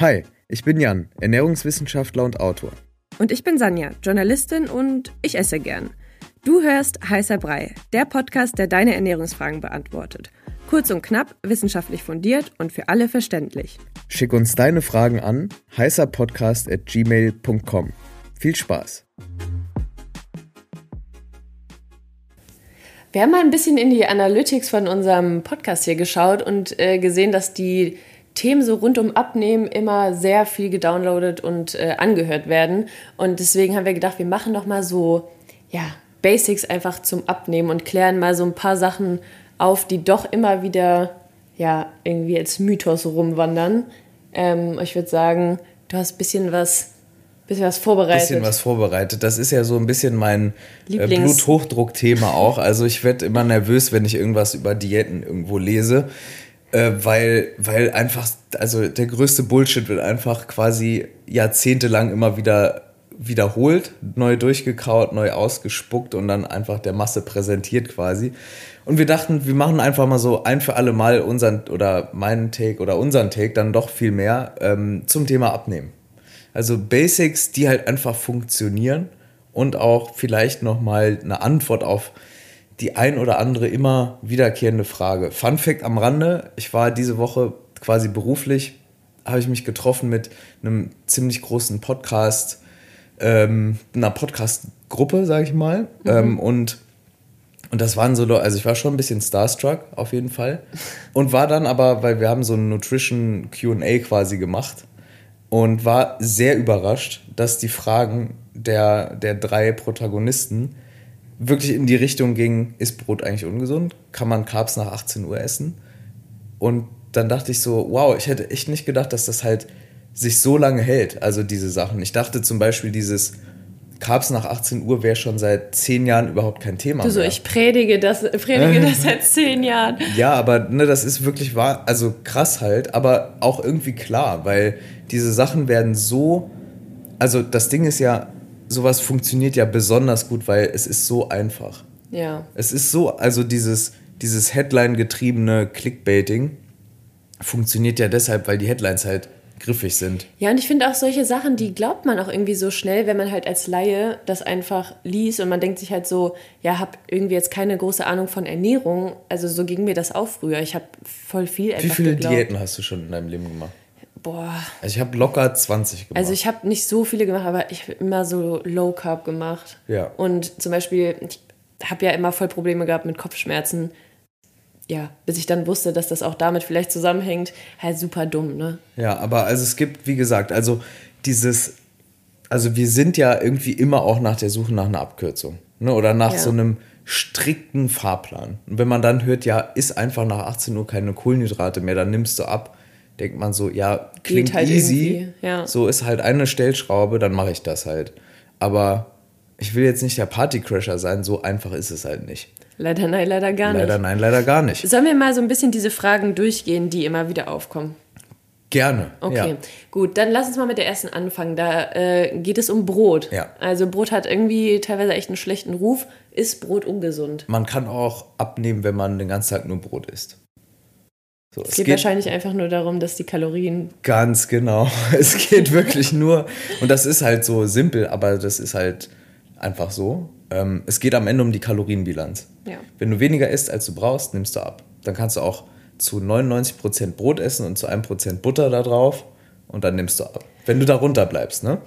Hi, ich bin Jan, Ernährungswissenschaftler und Autor. Und ich bin Sanja, Journalistin und ich esse gern. Du hörst Heißer Brei, der Podcast, der deine Ernährungsfragen beantwortet. Kurz und knapp, wissenschaftlich fundiert und für alle verständlich. Schick uns deine Fragen an heißerpodcast.gmail.com. Viel Spaß! Wir haben mal ein bisschen in die Analytics von unserem Podcast hier geschaut und äh, gesehen, dass die Themen so rund um Abnehmen immer sehr viel gedownloadet und äh, angehört werden. Und deswegen haben wir gedacht, wir machen noch mal so, ja, Basics einfach zum Abnehmen und klären mal so ein paar Sachen auf, die doch immer wieder, ja, irgendwie als Mythos rumwandern. Ähm, ich würde sagen, du hast ein bisschen was, bisschen was vorbereitet. Bisschen was vorbereitet. Das ist ja so ein bisschen mein äh, Bluthochdruckthema auch. Also ich werde immer nervös, wenn ich irgendwas über Diäten irgendwo lese äh, weil, weil einfach, also der größte Bullshit wird einfach quasi jahrzehntelang immer wieder wiederholt, neu durchgekaut, neu ausgespuckt und dann einfach der Masse präsentiert quasi. Und wir dachten, wir machen einfach mal so ein für alle Mal unseren oder meinen Take oder unseren Take dann doch viel mehr ähm, zum Thema Abnehmen. Also Basics, die halt einfach funktionieren und auch vielleicht nochmal eine Antwort auf die ein oder andere immer wiederkehrende Frage. Fun Fact am Rande: Ich war diese Woche quasi beruflich, habe ich mich getroffen mit einem ziemlich großen Podcast, ähm, einer Podcast-Gruppe, sage ich mal. Mhm. Ähm, und, und das waren so, also ich war schon ein bisschen starstruck auf jeden Fall. Und war dann aber, weil wir haben so ein Nutrition QA quasi gemacht und war sehr überrascht, dass die Fragen der, der drei Protagonisten wirklich in die Richtung ging, ist Brot eigentlich ungesund? Kann man Carbs nach 18 Uhr essen? Und dann dachte ich so, wow, ich hätte echt nicht gedacht, dass das halt sich so lange hält, also diese Sachen. Ich dachte zum Beispiel, dieses Carbs nach 18 Uhr wäre schon seit zehn Jahren überhaupt kein Thema. Du so, mehr. ich predige das, predige das seit zehn Jahren. Ja, aber ne, das ist wirklich wahr, also krass halt, aber auch irgendwie klar, weil diese Sachen werden so, also das Ding ist ja, sowas funktioniert ja besonders gut, weil es ist so einfach. Ja. Es ist so, also dieses, dieses Headline-getriebene Clickbaiting funktioniert ja deshalb, weil die Headlines halt griffig sind. Ja, und ich finde auch solche Sachen, die glaubt man auch irgendwie so schnell, wenn man halt als Laie das einfach liest und man denkt sich halt so, ja, hab irgendwie jetzt keine große Ahnung von Ernährung. Also so ging mir das auch früher. Ich habe voll viel einfach Wie viele geglaubt. Diäten hast du schon in deinem Leben gemacht? Boah. Also ich habe locker 20 gemacht. Also ich habe nicht so viele gemacht, aber ich habe immer so Low Carb gemacht. Ja. Und zum Beispiel, ich habe ja immer voll Probleme gehabt mit Kopfschmerzen. Ja, bis ich dann wusste, dass das auch damit vielleicht zusammenhängt, halt super dumm, ne? Ja, aber also es gibt, wie gesagt, also dieses, also wir sind ja irgendwie immer auch nach der Suche nach einer Abkürzung, ne? Oder nach ja. so einem strikten Fahrplan. Und wenn man dann hört, ja, ist einfach nach 18 Uhr keine Kohlenhydrate mehr, dann nimmst du ab denkt man so, ja, klingt halt easy. Ja. So ist halt eine Stellschraube, dann mache ich das halt. Aber ich will jetzt nicht der Partycrasher sein, so einfach ist es halt nicht. Leider nein, leider gar nicht. Leider nein, leider gar nicht. Sollen wir mal so ein bisschen diese Fragen durchgehen, die immer wieder aufkommen? Gerne. Okay, ja. gut, dann lass uns mal mit der ersten anfangen. Da äh, geht es um Brot. Ja. Also Brot hat irgendwie teilweise echt einen schlechten Ruf. Ist Brot ungesund? Man kann auch abnehmen, wenn man den ganzen Tag nur Brot isst. So, es, geht, geht, wahrscheinlich einfach nur darum, dass die Kalorien. Ganz genau. Es geht wirklich nur. Und das ist halt so simpel, aber das ist halt einfach so. Ähm, es geht am Ende um die Kalorienbilanz. Ja. Wenn du weniger isst, als du brauchst, nimmst du ab. Dann kannst du auch zu 99% Brot essen und zu 1% Butter da drauf und dann nimmst du ab. Wenn du darunter bleibst, ne?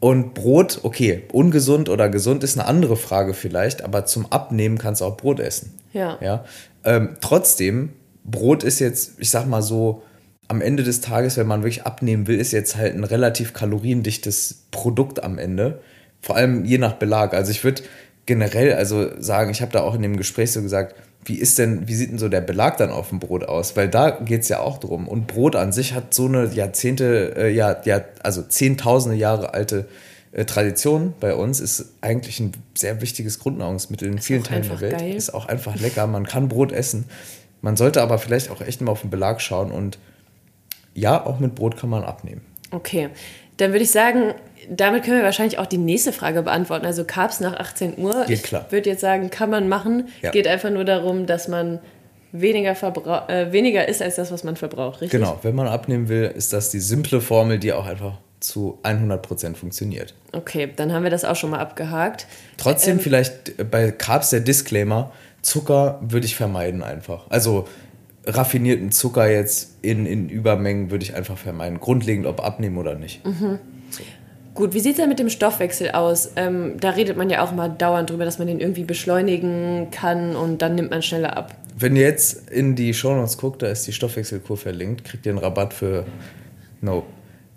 Und Brot, okay, ungesund oder gesund ist eine andere Frage vielleicht, aber zum Abnehmen kannst du auch Brot essen. Ja. ja? Ähm, trotzdem Brot ist jetzt, ich sag mal so, am Ende des Tages, wenn man wirklich abnehmen will, ist jetzt halt ein relativ kaloriendichtes Produkt am Ende. Vor allem je nach Belag. Also ich würde generell also sagen, ich habe da auch in dem Gespräch so gesagt, wie ist denn, wie sieht denn so der Belag dann auf dem Brot aus? Weil da geht es ja auch drum. Und Brot an sich hat so eine Jahrzehnte, äh, ja, ja, also zehntausende Jahre alte äh, Tradition bei uns, ist eigentlich ein sehr wichtiges Grundnahrungsmittel in ist vielen Teilen der Welt. Geil. Ist auch einfach lecker. Man kann Brot essen. Man sollte aber vielleicht auch echt mal auf den Belag schauen und ja, auch mit Brot kann man abnehmen. Okay, dann würde ich sagen, damit können wir wahrscheinlich auch die nächste Frage beantworten. Also Carbs nach 18 Uhr. Geht klar. Ich würde jetzt sagen, kann man machen. Ja. Geht einfach nur darum, dass man weniger, äh, weniger ist als das, was man verbraucht, richtig? Genau, wenn man abnehmen will, ist das die simple Formel, die auch einfach zu 100% funktioniert. Okay, dann haben wir das auch schon mal abgehakt. Trotzdem ähm, vielleicht bei Carbs der Disclaimer, Zucker würde ich vermeiden einfach. Also raffinierten Zucker jetzt in, in Übermengen würde ich einfach vermeiden. Grundlegend, ob abnehmen oder nicht. Mhm. So. Gut, wie sieht es denn mit dem Stoffwechsel aus? Ähm, da redet man ja auch mal dauernd drüber, dass man den irgendwie beschleunigen kann und dann nimmt man schneller ab. Wenn ihr jetzt in die Shownotes guckt, da ist die Stoffwechselkur verlinkt, kriegt ihr einen Rabatt für No.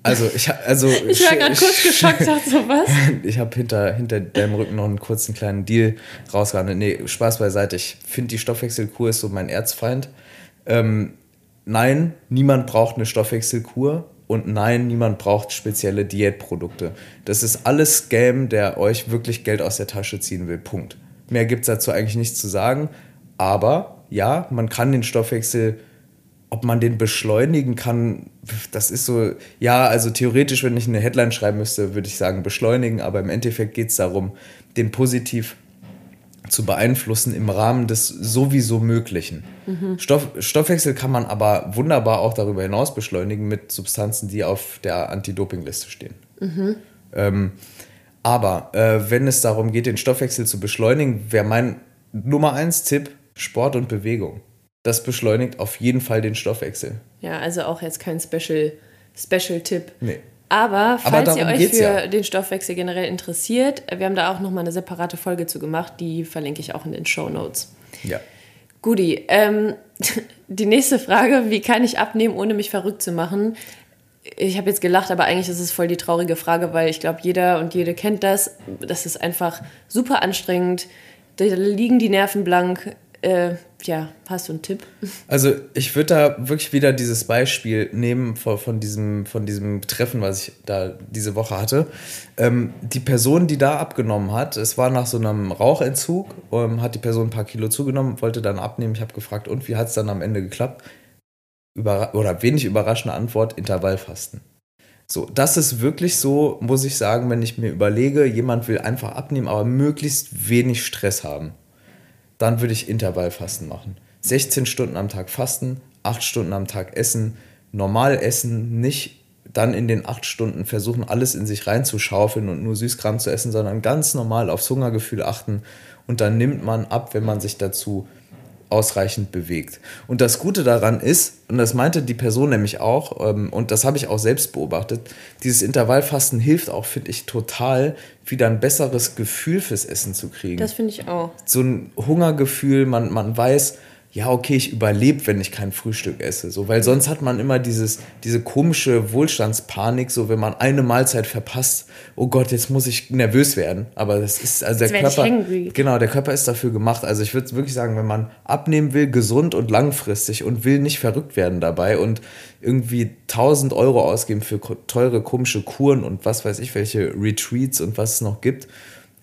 Also ich also ich war gerade kurz geschockt, dachte so was. ich habe hinter, hinter deinem Rücken noch einen kurzen kleinen Deal rausgehandelt. Nee, Spaß beiseite. Ich finde die Stoffwechselkur ist so mein Erzfeind. Ähm, nein, niemand braucht eine Stoffwechselkur und nein, niemand braucht spezielle Diätprodukte. Das ist alles Scam, der euch wirklich Geld aus der Tasche ziehen will. Punkt. Mehr gibt es dazu eigentlich nichts zu sagen. Aber ja, man kann den Stoffwechsel, ob man den beschleunigen kann, das ist so, ja, also theoretisch, wenn ich eine Headline schreiben müsste, würde ich sagen beschleunigen, aber im Endeffekt geht es darum, den positiv zu beeinflussen im Rahmen des sowieso Möglichen. Mhm. Stoff, Stoffwechsel kann man aber wunderbar auch darüber hinaus beschleunigen mit Substanzen, die auf der Anti-Doping-Liste stehen. Mhm. Ähm, aber äh, wenn es darum geht, den Stoffwechsel zu beschleunigen, wäre mein Nummer eins Tipp Sport und Bewegung. Das beschleunigt auf jeden Fall den Stoffwechsel. Ja, also auch jetzt kein Special, Special Tipp. Nee. Aber falls Aber ihr euch für ja. den Stoffwechsel generell interessiert, wir haben da auch nochmal eine separate Folge zu gemacht, die verlinke ich auch in den Show Notes. Ja. Guti, ähm, die nächste Frage, wie kann ich abnehmen, ohne mich verrückt zu machen? Ich habe jetzt gelacht, aber eigentlich ist es voll die traurige Frage, weil ich glaube, jeder und jede kennt das. Das ist einfach super anstrengend. Da liegen die Nerven blank. Äh, ja, hast du einen Tipp? Also ich würde da wirklich wieder dieses Beispiel nehmen von, von, diesem, von diesem Treffen, was ich da diese Woche hatte. Ähm, die Person, die da abgenommen hat, es war nach so einem Rauchentzug, ähm, hat die Person ein paar Kilo zugenommen, wollte dann abnehmen. Ich habe gefragt, und wie hat es dann am Ende geklappt? Überra oder wenig überraschende Antwort, Intervallfasten. So, das ist wirklich so, muss ich sagen, wenn ich mir überlege, jemand will einfach abnehmen, aber möglichst wenig Stress haben dann würde ich Intervallfasten machen. 16 Stunden am Tag fasten, 8 Stunden am Tag essen, normal essen, nicht dann in den 8 Stunden versuchen, alles in sich reinzuschaufeln und nur Süßkram zu essen, sondern ganz normal aufs Hungergefühl achten und dann nimmt man ab, wenn man sich dazu ausreichend bewegt. Und das Gute daran ist, und das meinte die Person nämlich auch, ähm, und das habe ich auch selbst beobachtet, dieses Intervallfasten hilft auch, finde ich, total, wieder ein besseres Gefühl fürs Essen zu kriegen. Das finde ich auch. So ein Hungergefühl, man, man weiß, ja, okay, ich überlebe, wenn ich kein Frühstück esse. So, weil sonst hat man immer dieses, diese komische Wohlstandspanik, so wenn man eine Mahlzeit verpasst, oh Gott, jetzt muss ich nervös werden. Aber das ist, also jetzt der Körper. Genau, der Körper ist dafür gemacht. Also ich würde wirklich sagen, wenn man abnehmen will, gesund und langfristig und will nicht verrückt werden dabei und irgendwie 1000 Euro ausgeben für teure, komische Kuren und was weiß ich, welche Retreats und was es noch gibt,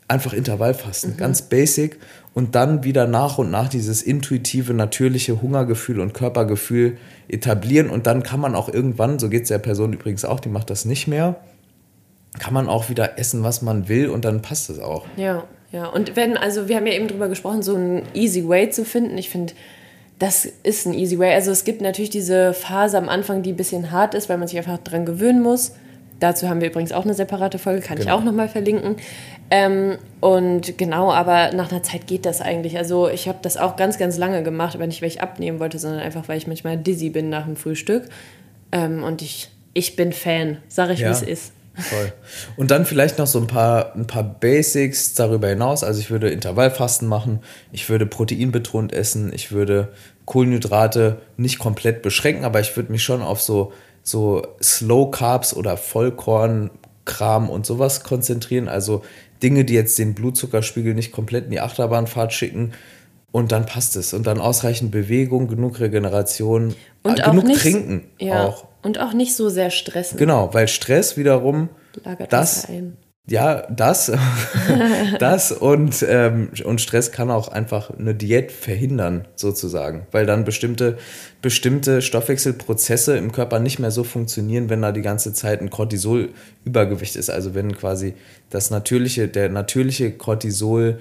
einfach Intervallfasten, mhm. ganz basic und dann wieder nach und nach dieses intuitive, natürliche Hungergefühl und Körpergefühl etablieren und dann kann man auch irgendwann, so geht es der Person übrigens auch, die macht das nicht mehr, kann man auch wieder essen, was man will und dann passt es auch. Ja, ja. Und wenn, also wir haben ja eben drüber gesprochen, so ein easy way zu finden. Ich finde, das ist ein easy way. Also es gibt natürlich diese Phase am Anfang, die ein bisschen hart ist, weil man sich einfach dran gewöhnen muss. Dazu haben wir übrigens auch eine separate Folge, kann genau. ich auch nochmal verlinken. Ähm, und genau, aber nach einer Zeit geht das eigentlich. Also ich habe das auch ganz, ganz lange gemacht, aber nicht, weil ich abnehmen wollte, sondern einfach, weil ich manchmal dizzy bin nach dem Frühstück. Ähm, und ich, ich bin Fan, sage ich, ja. wie es ist. Toll. Und dann vielleicht noch so ein paar, ein paar Basics darüber hinaus. Also ich würde Intervallfasten machen, ich würde proteinbetont essen, ich würde Kohlenhydrate nicht komplett beschränken, aber ich würde mich schon auf so so Slow Carbs oder Vollkornkram und sowas konzentrieren. Also Dinge, die jetzt den Blutzuckerspiegel nicht komplett in die Achterbahnfahrt schicken. Und dann passt es. Und dann ausreichend Bewegung, genug Regeneration, und äh, genug nicht, trinken ja, auch. Und auch nicht so sehr stressen. Genau, weil Stress wiederum Lagert das, ein ja, das, das und, ähm, und Stress kann auch einfach eine Diät verhindern, sozusagen, weil dann bestimmte, bestimmte Stoffwechselprozesse im Körper nicht mehr so funktionieren, wenn da die ganze Zeit ein Cortisolübergewicht ist. Also wenn quasi das natürliche, der natürliche Cortisol,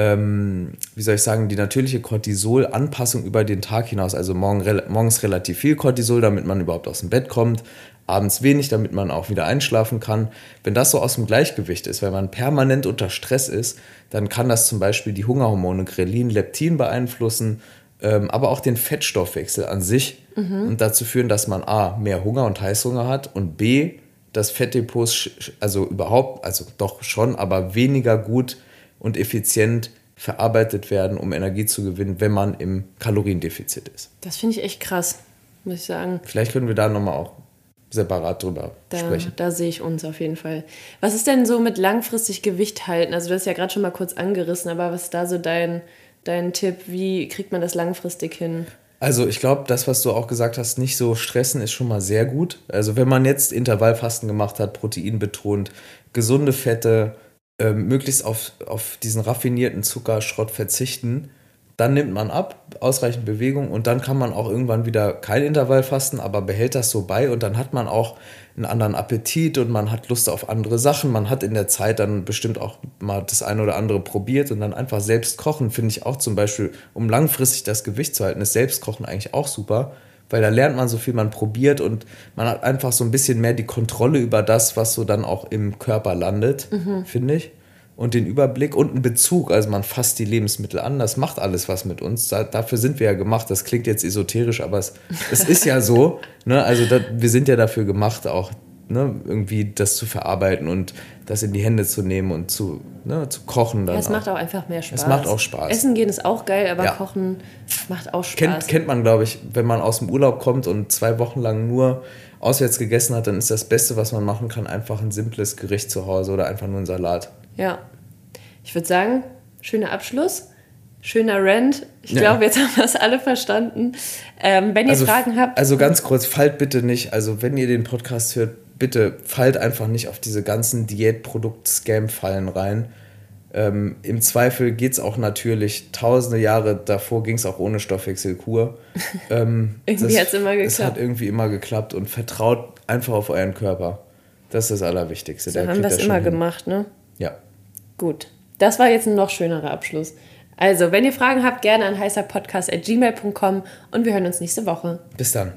ähm, wie soll ich sagen, die natürliche Cortisol-Anpassung über den Tag hinaus. Also morgen, morgens relativ viel Cortisol, damit man überhaupt aus dem Bett kommt, abends wenig, damit man auch wieder einschlafen kann. Wenn das so aus dem Gleichgewicht ist, wenn man permanent unter Stress ist, dann kann das zum Beispiel die Hungerhormone Grelin, Leptin beeinflussen, ähm, aber auch den Fettstoffwechsel an sich mhm. und dazu führen, dass man A, mehr Hunger und Heißhunger hat und B, dass Fettdepots, also überhaupt, also doch schon, aber weniger gut und effizient verarbeitet werden, um Energie zu gewinnen, wenn man im Kaloriendefizit ist. Das finde ich echt krass, muss ich sagen. Vielleicht können wir da nochmal auch separat drüber da, sprechen. Da sehe ich uns auf jeden Fall. Was ist denn so mit langfristig Gewicht halten? Also du hast ja gerade schon mal kurz angerissen, aber was ist da so dein, dein Tipp? Wie kriegt man das langfristig hin? Also ich glaube, das, was du auch gesagt hast, nicht so stressen, ist schon mal sehr gut. Also wenn man jetzt Intervallfasten gemacht hat, Protein betont, gesunde Fette, äh, möglichst auf, auf diesen raffinierten Zuckerschrott verzichten, dann nimmt man ab, ausreichend Bewegung und dann kann man auch irgendwann wieder kein Intervall fasten, aber behält das so bei und dann hat man auch einen anderen Appetit und man hat Lust auf andere Sachen. Man hat in der Zeit dann bestimmt auch mal das eine oder andere probiert und dann einfach selbst kochen, finde ich auch zum Beispiel, um langfristig das Gewicht zu halten, ist Selbstkochen eigentlich auch super, weil da lernt man so viel, man probiert und man hat einfach so ein bisschen mehr die Kontrolle über das, was so dann auch im Körper landet, mhm. finde ich und den Überblick und einen Bezug. Also man fasst die Lebensmittel an, das macht alles was mit uns. Da, dafür sind wir ja gemacht. Das klingt jetzt esoterisch, aber es, es ist ja so. Ne? Also da, wir sind ja dafür gemacht, auch ne, irgendwie das zu verarbeiten und das in die Hände zu nehmen und zu, ne, zu kochen. Dann ja, es auch. macht auch einfach mehr Spaß. Es macht auch Spaß. Essen gehen ist auch geil, aber ja. Kochen macht auch Spaß. Kennt, kennt man, glaube ich, wenn man aus dem Urlaub kommt und zwei Wochen lang nur auswärts gegessen hat, dann ist das Beste, was man machen kann, einfach ein simples Gericht zu Hause oder einfach nur ein Salat. Ja. Ich würde sagen, schöner Abschluss. Schöner Rant. Ich ja. glaube, jetzt haben wir es alle verstanden. Ähm, wenn ihr also, Fragen habt. Also ganz kurz, fallt bitte nicht, also wenn ihr den Podcast hört, bitte fallt einfach nicht auf diese ganzen Diätprodukt-Scam-Fallen rein. Ähm, Im Zweifel geht es auch natürlich, tausende Jahre davor ging es auch ohne Stoffwechselkur. Ähm, irgendwie hat es immer geklappt. Es hat irgendwie immer geklappt und vertraut einfach auf euren Körper. Das ist das Allerwichtigste. So haben wir es immer hin. gemacht, ne? Ja. Gut. Das war jetzt ein noch schönerer Abschluss. Also, wenn ihr Fragen habt, gerne an heißerpodcast.gmail.com und wir hören uns nächste Woche. Bis dann.